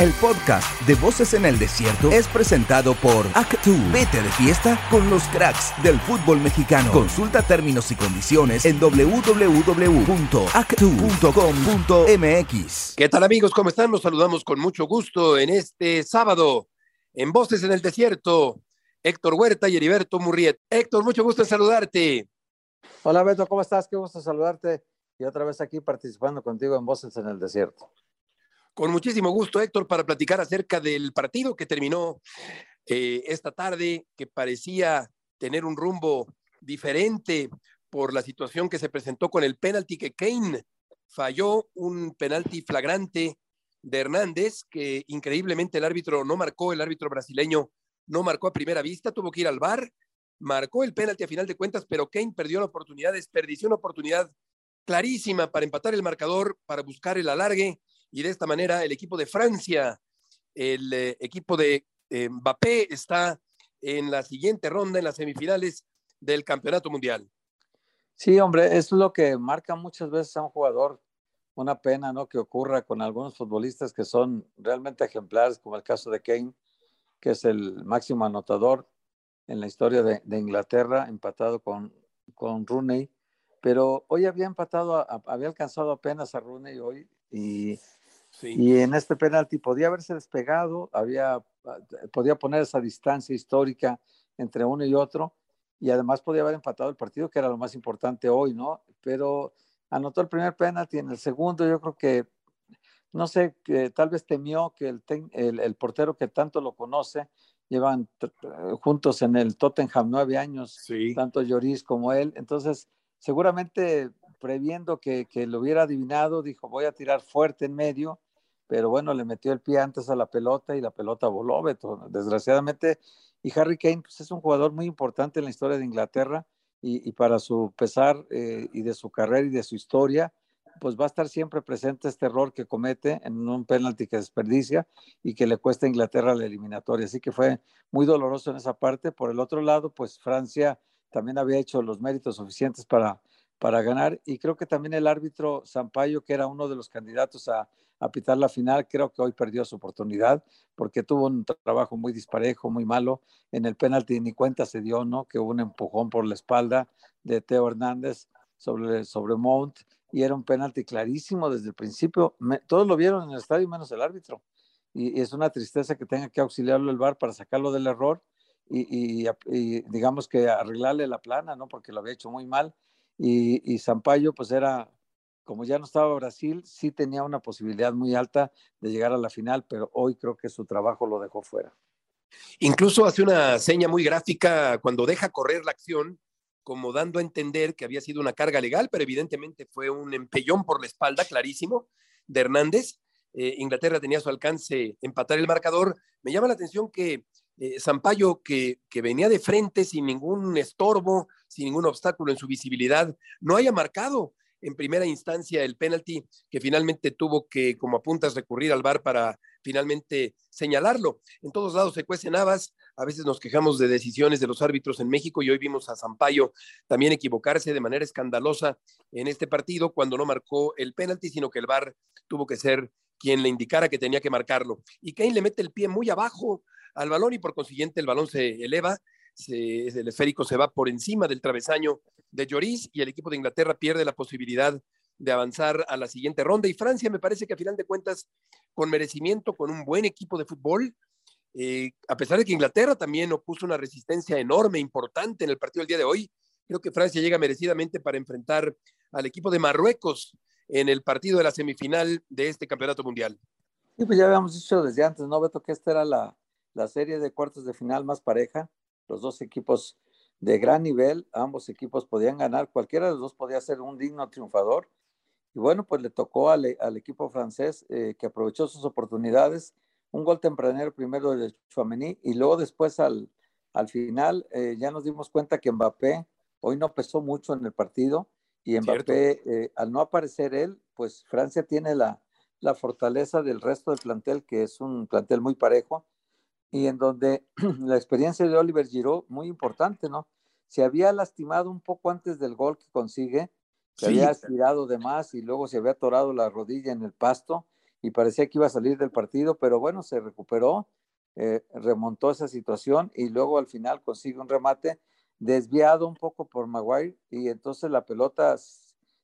El podcast de Voces en el Desierto es presentado por Actu. Vete de fiesta con los cracks del fútbol mexicano. Consulta términos y condiciones en www.actu.com.mx. ¿Qué tal amigos? ¿Cómo están? Nos saludamos con mucho gusto en este sábado en Voces en el Desierto. Héctor Huerta y Heriberto Murriet. Héctor, mucho gusto en saludarte. Hola Beto, ¿cómo estás? Qué gusto saludarte y otra vez aquí participando contigo en Voces en el Desierto. Con muchísimo gusto, Héctor, para platicar acerca del partido que terminó eh, esta tarde, que parecía tener un rumbo diferente por la situación que se presentó con el penalti que Kane falló, un penalti flagrante de Hernández, que increíblemente el árbitro no marcó, el árbitro brasileño no marcó a primera vista, tuvo que ir al bar, marcó el penalti a final de cuentas, pero Kane perdió la oportunidad, desperdició una oportunidad clarísima para empatar el marcador, para buscar el alargue y de esta manera el equipo de Francia, el eh, equipo de eh, Mbappé está en la siguiente ronda, en las semifinales del Campeonato Mundial. Sí, hombre, es lo que marca muchas veces a un jugador. Una pena, ¿no? Que ocurra con algunos futbolistas que son realmente ejemplares, como el caso de Kane, que es el máximo anotador en la historia de, Inglaterra, empatado con, con Rooney. Pero hoy había empatado, había alcanzado apenas a Rooney hoy y y en este penalti podía haberse despegado, había, podía poner esa distancia histórica entre uno y otro, y además podía haber empatado el partido, que era lo más importante hoy, ¿no? Pero anotó el primer penalti, en el segundo yo creo que, no sé, que tal vez temió que el, el, portero que tanto lo conoce, llevan juntos en el Tottenham nueve años, tanto Lloris como él, entonces seguramente previendo que, que, lo hubiera adivinado, dijo, voy a tirar fuerte en medio, pero bueno, le metió el pie antes a la pelota y la pelota voló, Beto, desgraciadamente. Y Harry Kane pues, es un jugador muy importante en la historia de Inglaterra y, para su pesar eh, y de su carrera y de su historia, pues va a estar siempre presente este error que comete en un penalti que desperdicia y que le cuesta a Inglaterra la eliminatoria. Así que fue muy doloroso en esa parte. Por el otro lado, pues Francia también había hecho los méritos suficientes para para ganar. Y creo que también el árbitro Zampayo, que era uno de los candidatos a, a pitar la final, creo que hoy perdió su oportunidad porque tuvo un trabajo muy disparejo, muy malo. En el penalti ni cuenta se dio, ¿no? Que hubo un empujón por la espalda de Teo Hernández sobre, sobre Mount y era un penalti clarísimo desde el principio. todos lo vieron en el estadio menos el árbitro. Y, es una tristeza que tenga que auxiliarlo el VAR para sacarlo del error y, y, digamos que arreglarle la plana, ¿no? Porque lo había hecho muy mal y, y Sampaio pues era, como ya no estaba Brasil, sí tenía una posibilidad muy alta de llegar a la final, pero hoy creo que su trabajo lo dejó fuera. Incluso hace una seña muy gráfica cuando deja correr la acción, como dando a entender que había sido una carga legal, pero evidentemente fue un empellón por la espalda clarísimo de Hernández. Eh, Inglaterra tenía a su alcance empatar el marcador. Me llama la atención que eh, Sampaio, que, venía de frente sin ningún estorbo, sin ningún obstáculo en su visibilidad, no haya marcado en primera instancia el penalti que finalmente tuvo que, como apuntas, recurrir al VAR para finalmente señalarlo. En todos lados se cuecen habas, a veces nos quejamos de decisiones de los árbitros en México y hoy vimos a Sampaio también equivocarse de manera escandalosa en este partido cuando no marcó el penalti, sino que el VAR tuvo que ser quien le indicara que tenía que marcarlo. Y Kane le mete el pie muy abajo al balón y por consiguiente el balón se eleva, el esférico se va por encima del travesaño de Lloris y el equipo de Inglaterra pierde la posibilidad de avanzar a la siguiente ronda. Y Francia me parece que a final de cuentas, con merecimiento, con un buen equipo de fútbol, eh, a pesar de que Inglaterra también opuso una resistencia enorme, importante en el partido del día de hoy, creo que Francia llega merecidamente para enfrentar al equipo de Marruecos en el partido de la semifinal de este campeonato mundial. Sí, pues ya habíamos dicho desde antes, ¿no, Beto? Que esta era la, la serie de cuartos de final más pareja, los dos equipos de gran nivel, ambos equipos podían ganar, cualquiera de los dos podía ser un digno triunfador. Y bueno, pues le tocó al, equipo francés eh, que aprovechó sus oportunidades, un gol tempranero primero de Chouameni y luego después al, al final eh, ya nos dimos cuenta que Mbappé hoy no pesó mucho en el partido y Mbappé, eh, al no aparecer él, pues Francia tiene la, la fortaleza del resto del plantel, que es un plantel muy parejo, y en donde la experiencia de Oliver Giroud, muy importante, ¿no? Se había lastimado un poco antes del gol que consigue, se había estirado de más y luego se había atorado la rodilla en el pasto y parecía que iba a salir del partido, pero bueno, se recuperó, eh, remontó esa situación y luego al final consigue un remate desviado un poco por Maguire y entonces la pelota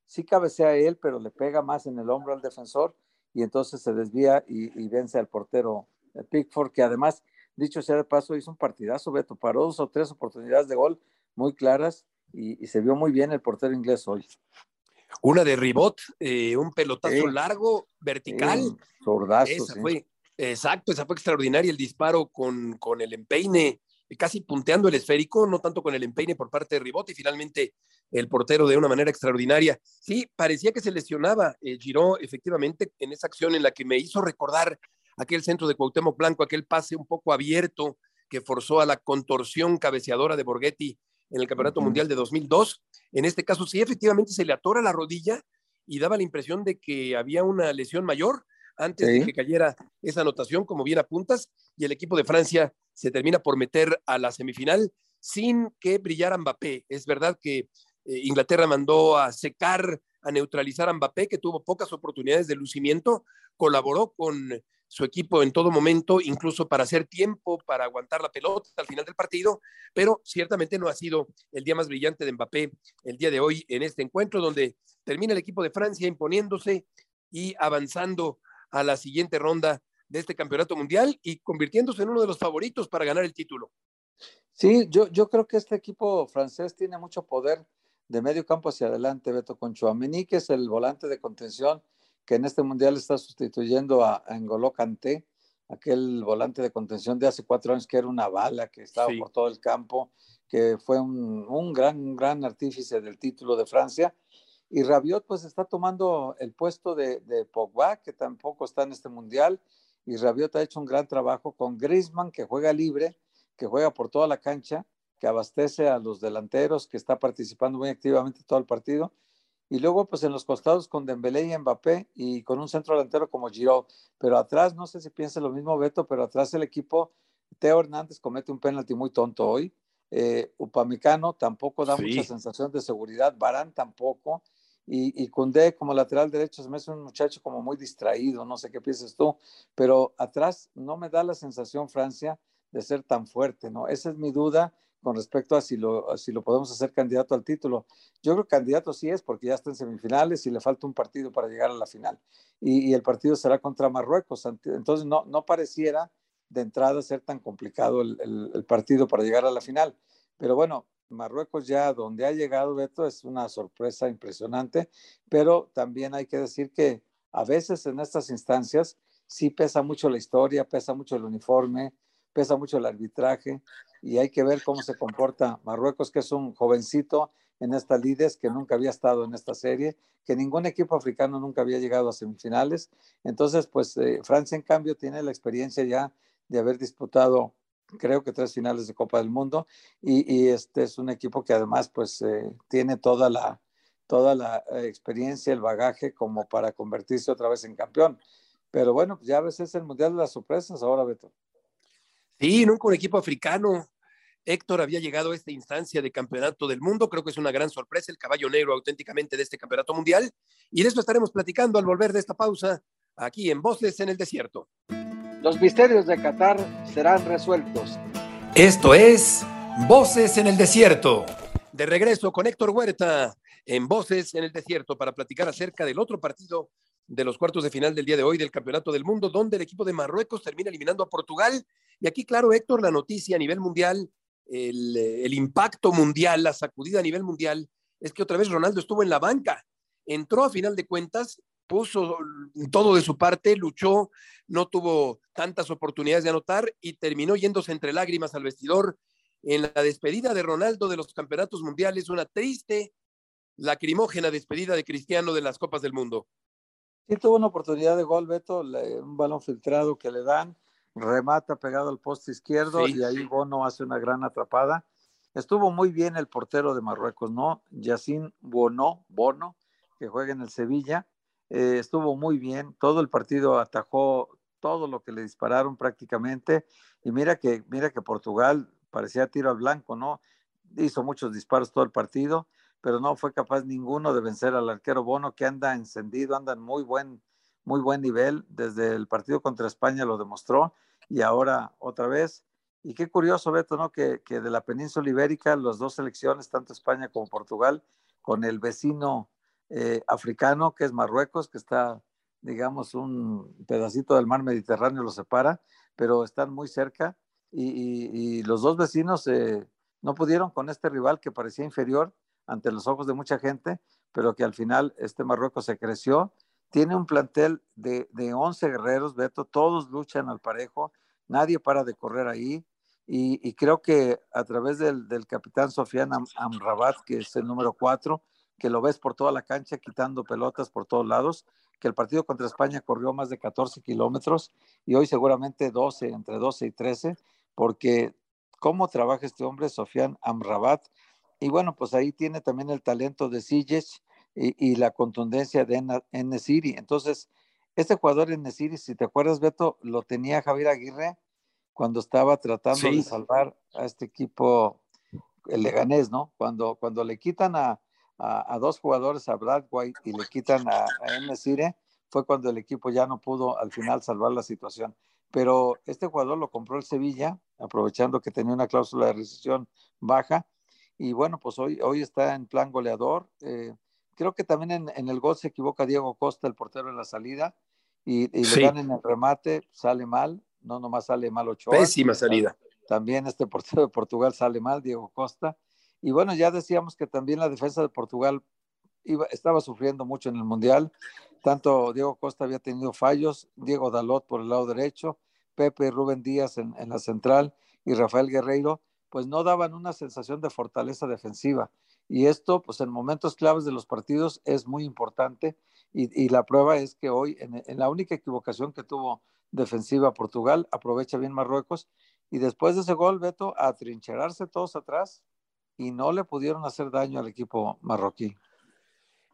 sí cabecea a él, pero le pega más en el hombro al defensor y entonces se desvía y, vence al portero Pickford, que además, dicho sea de paso, hizo un partidazo, Beto, paró dos o tres oportunidades de gol muy claras y, se vio muy bien el portero inglés hoy. Una de ribot, eh, un pelotazo largo, vertical. esa fue, exacto, esa fue extraordinaria el disparo con, con el empeine casi punteando el esférico, no tanto con el empeine por parte de Ribot y finalmente el portero de una manera extraordinaria. Sí, parecía que se lesionaba eh, Giró efectivamente en esa acción en la que me hizo recordar aquel centro de Cuauhtémoc Blanco, aquel pase un poco abierto que forzó a la contorsión cabeceadora de Borghetti en el Campeonato Mundial de 2002. En este caso sí, efectivamente se le atora la rodilla y daba la impresión de que había una lesión mayor antes de que cayera esa anotación, como bien apuntas, y el equipo de Francia se termina por meter a la semifinal sin que brillara Mbappé. Es verdad que eh, Inglaterra mandó a secar, a neutralizar a Mbappé, que tuvo pocas oportunidades de lucimiento, colaboró con su equipo en todo momento, incluso para hacer tiempo, para aguantar la pelota al final del partido, pero ciertamente no ha sido el día más brillante de Mbappé el día de hoy en este encuentro, donde termina el equipo de Francia imponiéndose y avanzando a la siguiente ronda de este campeonato mundial y convirtiéndose en uno de los favoritos para ganar el título. Sí, yo, yo creo que este equipo francés tiene mucho poder de medio campo hacia adelante, Beto con Chouameni, que es el volante de contención que en este mundial está sustituyendo a, a N'Golo Kanté, aquel volante de contención de hace cuatro años que era una bala, que estaba por todo el campo, que fue un, un gran, gran artífice del título de Francia y Rabiot pues está tomando el puesto de, de, Pogba, que tampoco está en este mundial. Y Rabiot ha hecho un gran trabajo con Griezmann, que juega libre, que juega por toda la cancha, que abastece a los delanteros, que está participando muy activamente todo el partido. Y luego, pues en los costados con Dembélé y Mbappé y con un centro delantero como Giroud. Pero atrás, no sé si piensa lo mismo Beto, pero atrás el equipo, Teo Hernández comete un penalti muy tonto hoy. Eh, Upamecano tampoco da mucha sensación de seguridad. Barán tampoco. Y, y Cundé como lateral derecho se me hace un muchacho como muy distraído, no sé qué piensas tú, pero atrás no me da la sensación Francia de ser tan fuerte, ¿no? Esa es mi duda con respecto a si lo, si lo podemos hacer candidato al título. Yo creo que candidato sí es porque ya está en semifinales y le falta un partido para llegar a la final. Y, el partido será contra Marruecos. Entonces no, no pareciera de entrada ser tan complicado el, el partido para llegar a la final. Pero bueno, Marruecos ya donde ha llegado Beto es una sorpresa impresionante, pero también hay que decir que a veces en estas instancias sí pesa mucho la historia, pesa mucho el uniforme, pesa mucho el arbitraje y hay que ver cómo se comporta Marruecos, que es un jovencito en esta Lides que nunca había estado en esta serie, que ningún equipo africano nunca había llegado a semifinales. Entonces, pues eh, Francia en cambio tiene la experiencia ya de haber disputado creo que tres finales de Copa del Mundo y, este es un equipo que además pues eh, tiene toda la, toda la eh, experiencia, el bagaje como para convertirse otra vez en campeón. Pero bueno, ya a veces es el Mundial de las Sorpresas ahora, Beto. Sí, nunca un equipo africano. Héctor había llegado a esta instancia de campeonato del mundo. Creo que es una gran sorpresa, el caballo negro auténticamente de este campeonato mundial. Y de eso estaremos platicando al volver de esta pausa aquí en Voces en el Desierto. Los misterios de Qatar serán resueltos. Esto es Voces en el Desierto. De regreso con Héctor Huerta en Voces en el Desierto para platicar acerca del otro partido de los cuartos de final del día de hoy del Campeonato del Mundo, donde el equipo de Marruecos termina eliminando a Portugal. Y aquí, claro, Héctor, la noticia a nivel mundial, el, impacto mundial, la sacudida a nivel mundial, es que otra vez Ronaldo estuvo en la banca. Entró a final de cuentas puso todo de su parte, luchó, no tuvo tantas oportunidades de anotar y terminó yéndose entre lágrimas al vestidor en la despedida de Ronaldo de los campeonatos mundiales, una triste, lacrimógena despedida de Cristiano de las Copas del Mundo. Sí, tuvo una oportunidad de gol, Beto, un balón filtrado que le dan, remata pegado al poste izquierdo y ahí Bono hace una gran atrapada. Estuvo muy bien el portero de Marruecos, ¿no? Yacine Bono, Bono, que juega en el Sevilla eh, estuvo muy bien, todo el partido atajó todo lo que le dispararon prácticamente y mira que, mira que Portugal parecía tiro al blanco, ¿no? Hizo muchos disparos todo el partido, pero no fue capaz ninguno de vencer al arquero Bono que anda encendido, anda en muy buen, muy buen nivel. Desde el partido contra España lo demostró y ahora otra vez. Y qué curioso, Beto, ¿no? Que, que de la península ibérica, las dos selecciones, tanto España como Portugal, con el vecino eh, africano, que es Marruecos, que está, digamos, un pedacito del mar Mediterráneo lo separa, pero están muy cerca. Y, los dos vecinos eh, no pudieron con este rival que parecía inferior ante los ojos de mucha gente, pero que al final este Marruecos se creció. Tiene un plantel de, de 11 guerreros, Beto, todos luchan al parejo, nadie para de correr ahí. Y, creo que a través del, capitán Sofian Amrabat, que es el número 4, que lo ves por toda la cancha quitando pelotas por todos lados, que el partido contra España corrió más de 14 kilómetros y hoy seguramente 12, entre 12 y 13, porque cómo trabaja este hombre, Sofian Amrabat. Y bueno, pues ahí tiene también el talento de Sijes y, la contundencia de Nesiri. Entonces, este jugador en Nesiri, si te acuerdas, Beto, lo tenía Javier Aguirre cuando estaba tratando de salvar a este equipo, el Leganés, ¿no? Cuando, cuando le quitan a, a, dos jugadores, a Brad White y le quitan a, a Nesiri, fue cuando el equipo ya no pudo al final salvar la situación. Pero este jugador lo compró el Sevilla, aprovechando que tenía una cláusula de rescisión baja. Y bueno, pues hoy, hoy está en plan goleador. Eh, creo que también en, el gol se equivoca Diego Costa, el portero en la salida, y, le dan en el remate, sale mal, no nomás sale mal Ochoa. Pésima salida. También este portero de Portugal sale mal, Diego Costa. Y bueno, ya decíamos que también la defensa de Portugal iba, estaba sufriendo mucho en el Mundial. Tanto Diego Costa había tenido fallos, Diego Dalot por el lado derecho, Pepe y Rubén Díaz en, la central y Rafael Guerreiro, pues no daban una sensación de fortaleza defensiva. Y esto, pues en momentos claves de los partidos es muy importante. Y, la prueba es que hoy, en, la única equivocación que tuvo defensiva Portugal, aprovecha bien Marruecos. Y después de ese gol, Beto, a trincherarse todos atrás y no le pudieron hacer daño al equipo marroquí.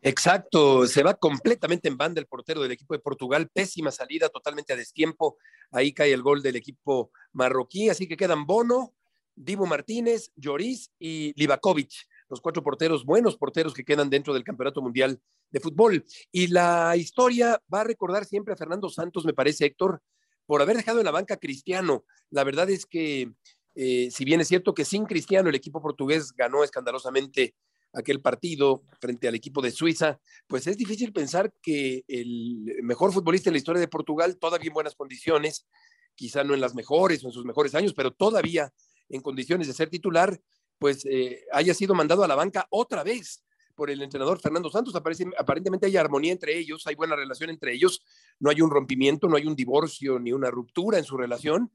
Exacto, se va completamente en banda el portero del equipo de Portugal, pésima salida, totalmente a destiempo. Ahí cae el gol del equipo marroquí, así que quedan Bono, Divo Martínez, Lloris y Livakovic, los cuatro porteros, buenos porteros que quedan dentro del Campeonato Mundial de Fútbol. Y la historia va a recordar siempre a Fernando Santos, me parece, Héctor, por haber dejado en la banca a Cristiano. La verdad es que, eh, si bien es cierto que sin Cristiano el equipo portugués ganó escandalosamente aquel partido frente al equipo de Suiza, pues es difícil pensar que el mejor futbolista en la historia de Portugal, todavía en buenas condiciones, quizá no en las mejores o en sus mejores años, pero todavía en condiciones de ser titular, pues eh, haya sido mandado a la banca otra vez por el entrenador Fernando Santos. aparentemente hay armonía entre ellos, hay buena relación entre ellos, no hay un rompimiento, no hay un divorcio ni una ruptura en su relación,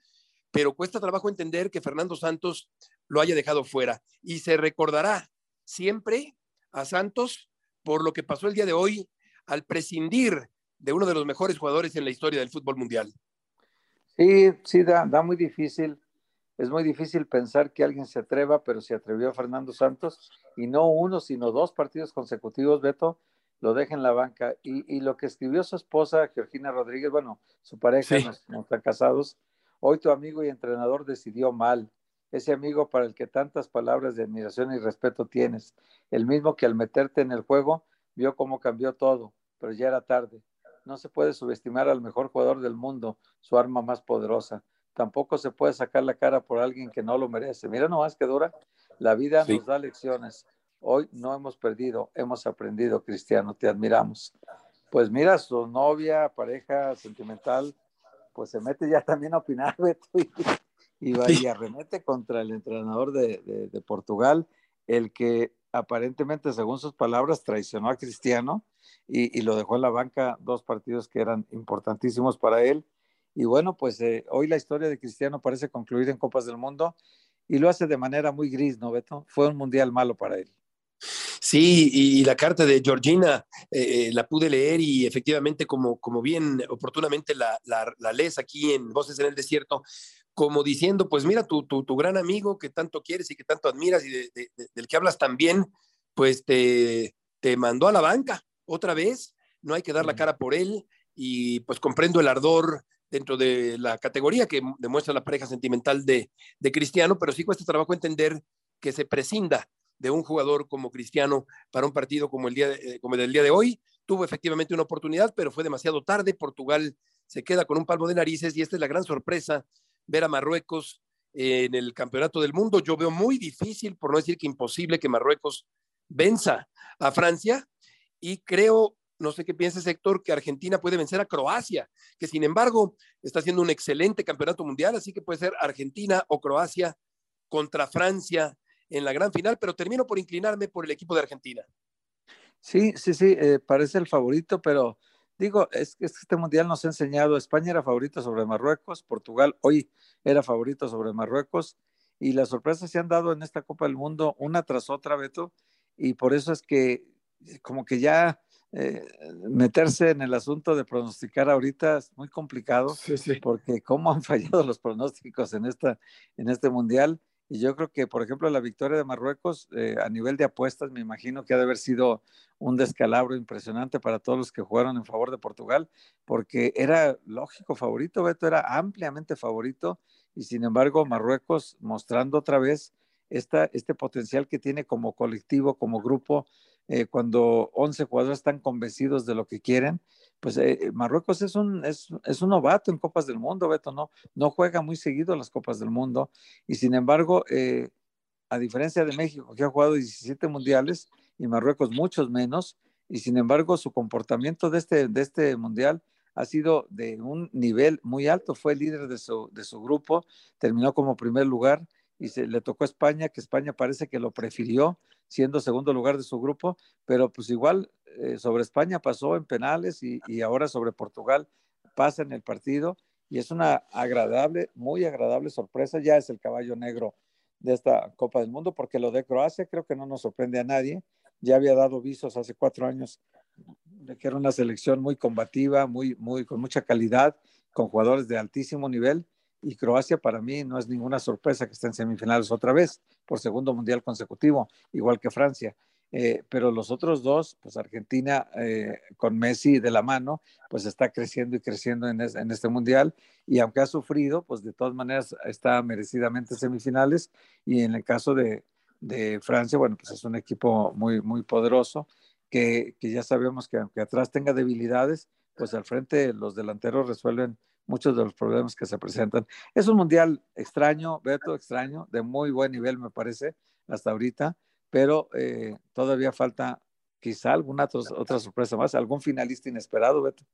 pero cuesta trabajo entender que Fernando Santos lo haya dejado fuera. Y se recordará siempre a Santos por lo que pasó el día de hoy al prescindir de uno de los mejores jugadores en la historia del fútbol mundial. Sí, sí, da, da muy difícil. Es muy difícil pensar que alguien se atreva, pero se atrevió Fernando Santos y no uno, sino dos partidos consecutivos, Beto, lo deja en la banca. Y, lo que escribió su esposa, Georgina Rodríguez, bueno, su pareja, no están casados, hoy tu amigo y entrenador decidió mal ese amigo para el que tantas palabras de admiración y respeto tienes, el mismo que al meterte en el juego vio cómo cambió todo, pero ya era tarde. No se puede subestimar al mejor jugador del mundo, su arma más poderosa. Tampoco se puede sacar la cara por alguien que no lo merece. Mira nomás que dura. La vida nos da lecciones. Hoy no hemos perdido, hemos aprendido, Cristiano, te admiramos. Pues mira, su novia, pareja sentimental, pues se mete ya también a opinar, Beto, y va y arremete contra el entrenador de, de, Portugal, el que aparentemente, según sus palabras, traicionó a Cristiano y, y, lo dejó en la banca dos partidos que eran importantísimos para él. Y bueno, pues eh, hoy la historia de Cristiano parece concluir en Copas del Mundo y lo hace de manera muy gris, ¿no, Beto? Fue un mundial malo para él. Sí, y la carta de Georgina eh, eh, la pude leer y efectivamente, como, como bien oportunamente la, la, la, lees aquí en Voces en el Desierto, como diciendo, pues mira, tu, tu, tu, gran amigo que tanto quieres y que tanto admiras y del que hablas tan bien, pues te, te mandó a la banca otra vez, no hay que dar la cara por él y pues comprendo el ardor dentro de la categoría que demuestra la pareja sentimental de, de Cristiano, pero sí cuesta trabajo entender que se prescinda de un jugador como Cristiano para un partido como el, día eh, como el del día de hoy, tuvo efectivamente una oportunidad, pero fue demasiado tarde. Portugal se queda con un palmo de narices y esta es la gran sorpresa, ver a Marruecos en el Campeonato del Mundo. Yo veo muy difícil, por no decir que imposible, que Marruecos venza a Francia y creo, no sé qué piensa sector, que Argentina puede vencer a Croacia, que sin embargo está haciendo un excelente campeonato mundial, así que puede ser Argentina o Croacia contra Francia en la gran final, pero termino por inclinarme por el equipo de Argentina. Sí, sí, sí, eh, parece el favorito, pero digo, es que este mundial nos ha enseñado, España era favorito sobre Marruecos, Portugal hoy era favorito sobre Marruecos, y las sorpresas se han dado en esta Copa del Mundo una tras otra, Beto, y por eso es que como que ya eh, meterse en el asunto de pronosticar ahorita es muy complicado, porque cómo han fallado los pronósticos en, esta, en este mundial, y yo creo que, por ejemplo, la victoria de Marruecos eh, a nivel de apuestas, me imagino que ha de haber sido un descalabro impresionante para todos los que jugaron en favor de Portugal, porque era lógico favorito, Beto era ampliamente favorito, y sin embargo Marruecos mostrando otra vez esta, este potencial que tiene como colectivo, como grupo, eh, cuando 11 jugadores están convencidos de lo que quieren, pues eh, eh, Marruecos es un, es, es, un novato en Copas del Mundo, Beto, no, no juega muy seguido las Copas del Mundo y sin embargo, eh, a diferencia de México, que ha jugado 17 mundiales y Marruecos muchos menos, y sin embargo su comportamiento de este, de este mundial ha sido de un nivel muy alto, fue líder de su, de su grupo, terminó como primer lugar y se le tocó a España, que España parece que lo prefirió siendo segundo lugar de su grupo, pero pues igual eh, sobre España pasó en penales y, y, ahora sobre Portugal pasa en el partido y es una agradable, muy agradable sorpresa, ya es el caballo negro de esta Copa del Mundo, porque lo de Croacia creo que no nos sorprende a nadie, ya había dado visos hace cuatro años de que era una selección muy combativa, muy, muy, con mucha calidad, con jugadores de altísimo nivel, y Croacia para mí no es ninguna sorpresa que esté en semifinales otra vez por segundo mundial consecutivo, igual que Francia. Eh, pero los otros dos, pues Argentina eh, con Messi de la mano, pues está creciendo y creciendo en, en, este mundial y aunque ha sufrido, pues de todas maneras está merecidamente en semifinales y en el caso de, de, Francia, bueno, pues es un equipo muy, muy poderoso que, que ya sabemos que aunque atrás tenga debilidades, pues al frente los delanteros resuelven muchos de los problemas que se presentan. Es un mundial extraño, Beto, extraño, de muy buen nivel me parece hasta ahorita, pero eh, todavía falta quizá alguna otra sorpresa más, algún finalista inesperado, Beto.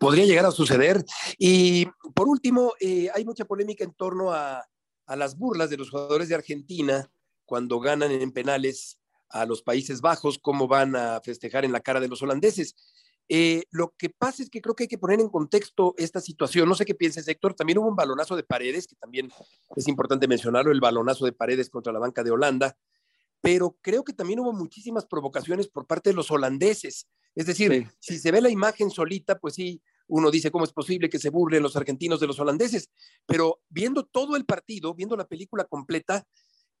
Podría llegar a suceder. Y por último, eh, hay mucha polémica en torno a, a las burlas de los jugadores de Argentina cuando ganan en penales a los Países Bajos, cómo van a festejar en la cara de los holandeses. Eh, lo que pasa es que creo que hay que poner en contexto esta situación. No sé qué piensas, Héctor. También hubo un balonazo de paredes, que también es importante mencionarlo, el balonazo de paredes contra la banca de Holanda. Pero creo que también hubo muchísimas provocaciones por parte de los holandeses. Es decir, sí. si se ve la imagen solita, pues sí, uno dice cómo es posible que se burlen los argentinos de los holandeses. Pero viendo todo el partido, viendo la película completa,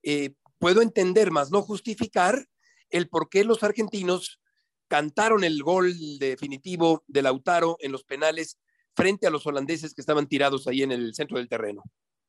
eh, puedo entender, más no justificar el por qué los argentinos cantaron el gol definitivo de Lautaro en los penales frente a los holandeses que estaban tirados ahí en el centro del terreno.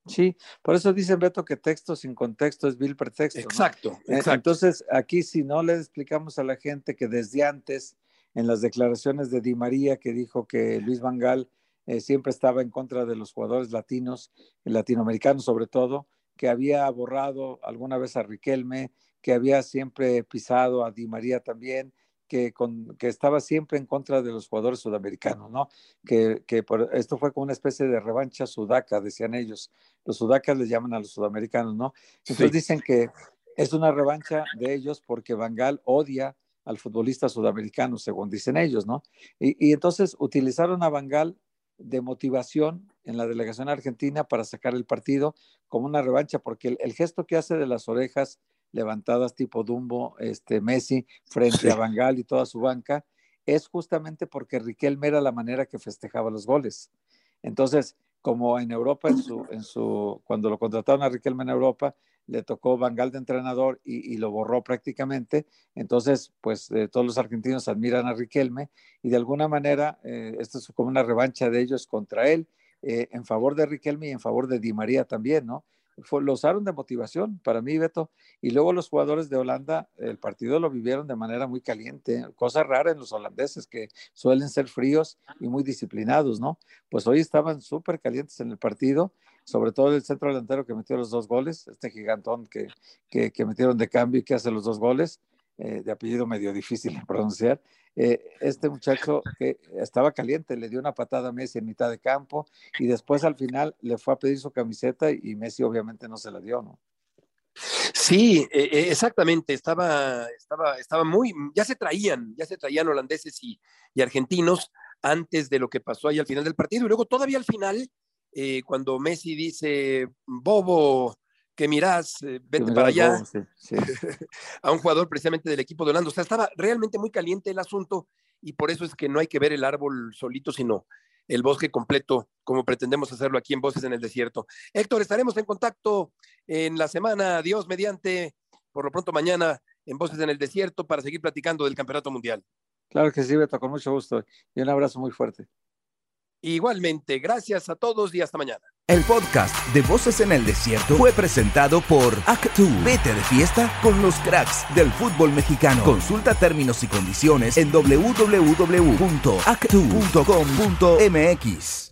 Sí, por eso dice Beto que texto sin contexto es vil pretexto. Exacto, ¿no? exacto. Entonces, aquí si no le explicamos a la gente que desde antes, en las declaraciones de Di María, que dijo que Luis Vangal eh, siempre estaba en contra de los jugadores latinos, latinoamericanos sobre todo, que había borrado alguna vez a Riquelme, que había siempre pisado a Di María también, que, con, que, estaba siempre en contra de los jugadores sudamericanos, ¿no? Que, que por, esto fue como una especie de revancha sudaca, decían ellos. Los sudacas les llaman a los sudamericanos, ¿no? Entonces sí. dicen que es una revancha de ellos porque Bangal odia al futbolista sudamericano, según dicen ellos, ¿no? Y, y entonces utilizaron a Bangal de motivación en la delegación argentina para sacar el partido como una revancha, porque el, el gesto que hace de las orejas levantadas tipo Dumbo, este, Messi, frente sí. a Bangal y toda su banca, es justamente porque Riquelme era la manera que festejaba los goles. Entonces, como en Europa, en su, en su, cuando lo contrataron a Riquelme en Europa, le tocó Bangal de entrenador y, y lo borró prácticamente. Entonces, pues eh, todos los argentinos admiran a Riquelme y de alguna manera eh, esto es como una revancha de ellos contra él, eh, en favor de Riquelme y en favor de Di María también, ¿no? Lo usaron de motivación para mí, Beto. Y luego los jugadores de Holanda, el partido lo vivieron de manera muy caliente, cosa rara en los holandeses que suelen ser fríos y muy disciplinados, ¿no? Pues hoy estaban súper calientes en el partido, sobre todo el centro delantero que metió los dos goles, este gigantón que, que, que metieron de cambio y que hace los dos goles. Eh, de apellido medio difícil de pronunciar, eh, este muchacho que estaba caliente, le dio una patada a Messi en mitad de campo y después al final le fue a pedir su camiseta y Messi obviamente no se la dio, ¿no? Sí, e, exactamente, estaba, estaba, estaba muy, ya se traían, ya se traían holandeses y, argentinos antes de lo que pasó ahí al final del partido y luego todavía al final, eh, cuando Messi dice, Bobo, que mirás, eh, vete para allá, a un jugador precisamente del equipo de Holanda. O sea, estaba realmente muy caliente el asunto y por eso es que no hay que ver el árbol solito, sino el bosque completo, como pretendemos hacerlo aquí en Voces en el Desierto. Héctor, estaremos en contacto en la semana, Dios mediante, por lo pronto mañana en Voces en el Desierto para seguir platicando del Campeonato Mundial. Claro que sí, Beto, con mucho gusto y un abrazo muy fuerte. Igualmente, gracias a todos y hasta mañana. El podcast de Voces en el Desierto fue presentado por Actu. Vete de fiesta con los cracks del fútbol mexicano. Consulta términos y condiciones en www.actu.com.mx.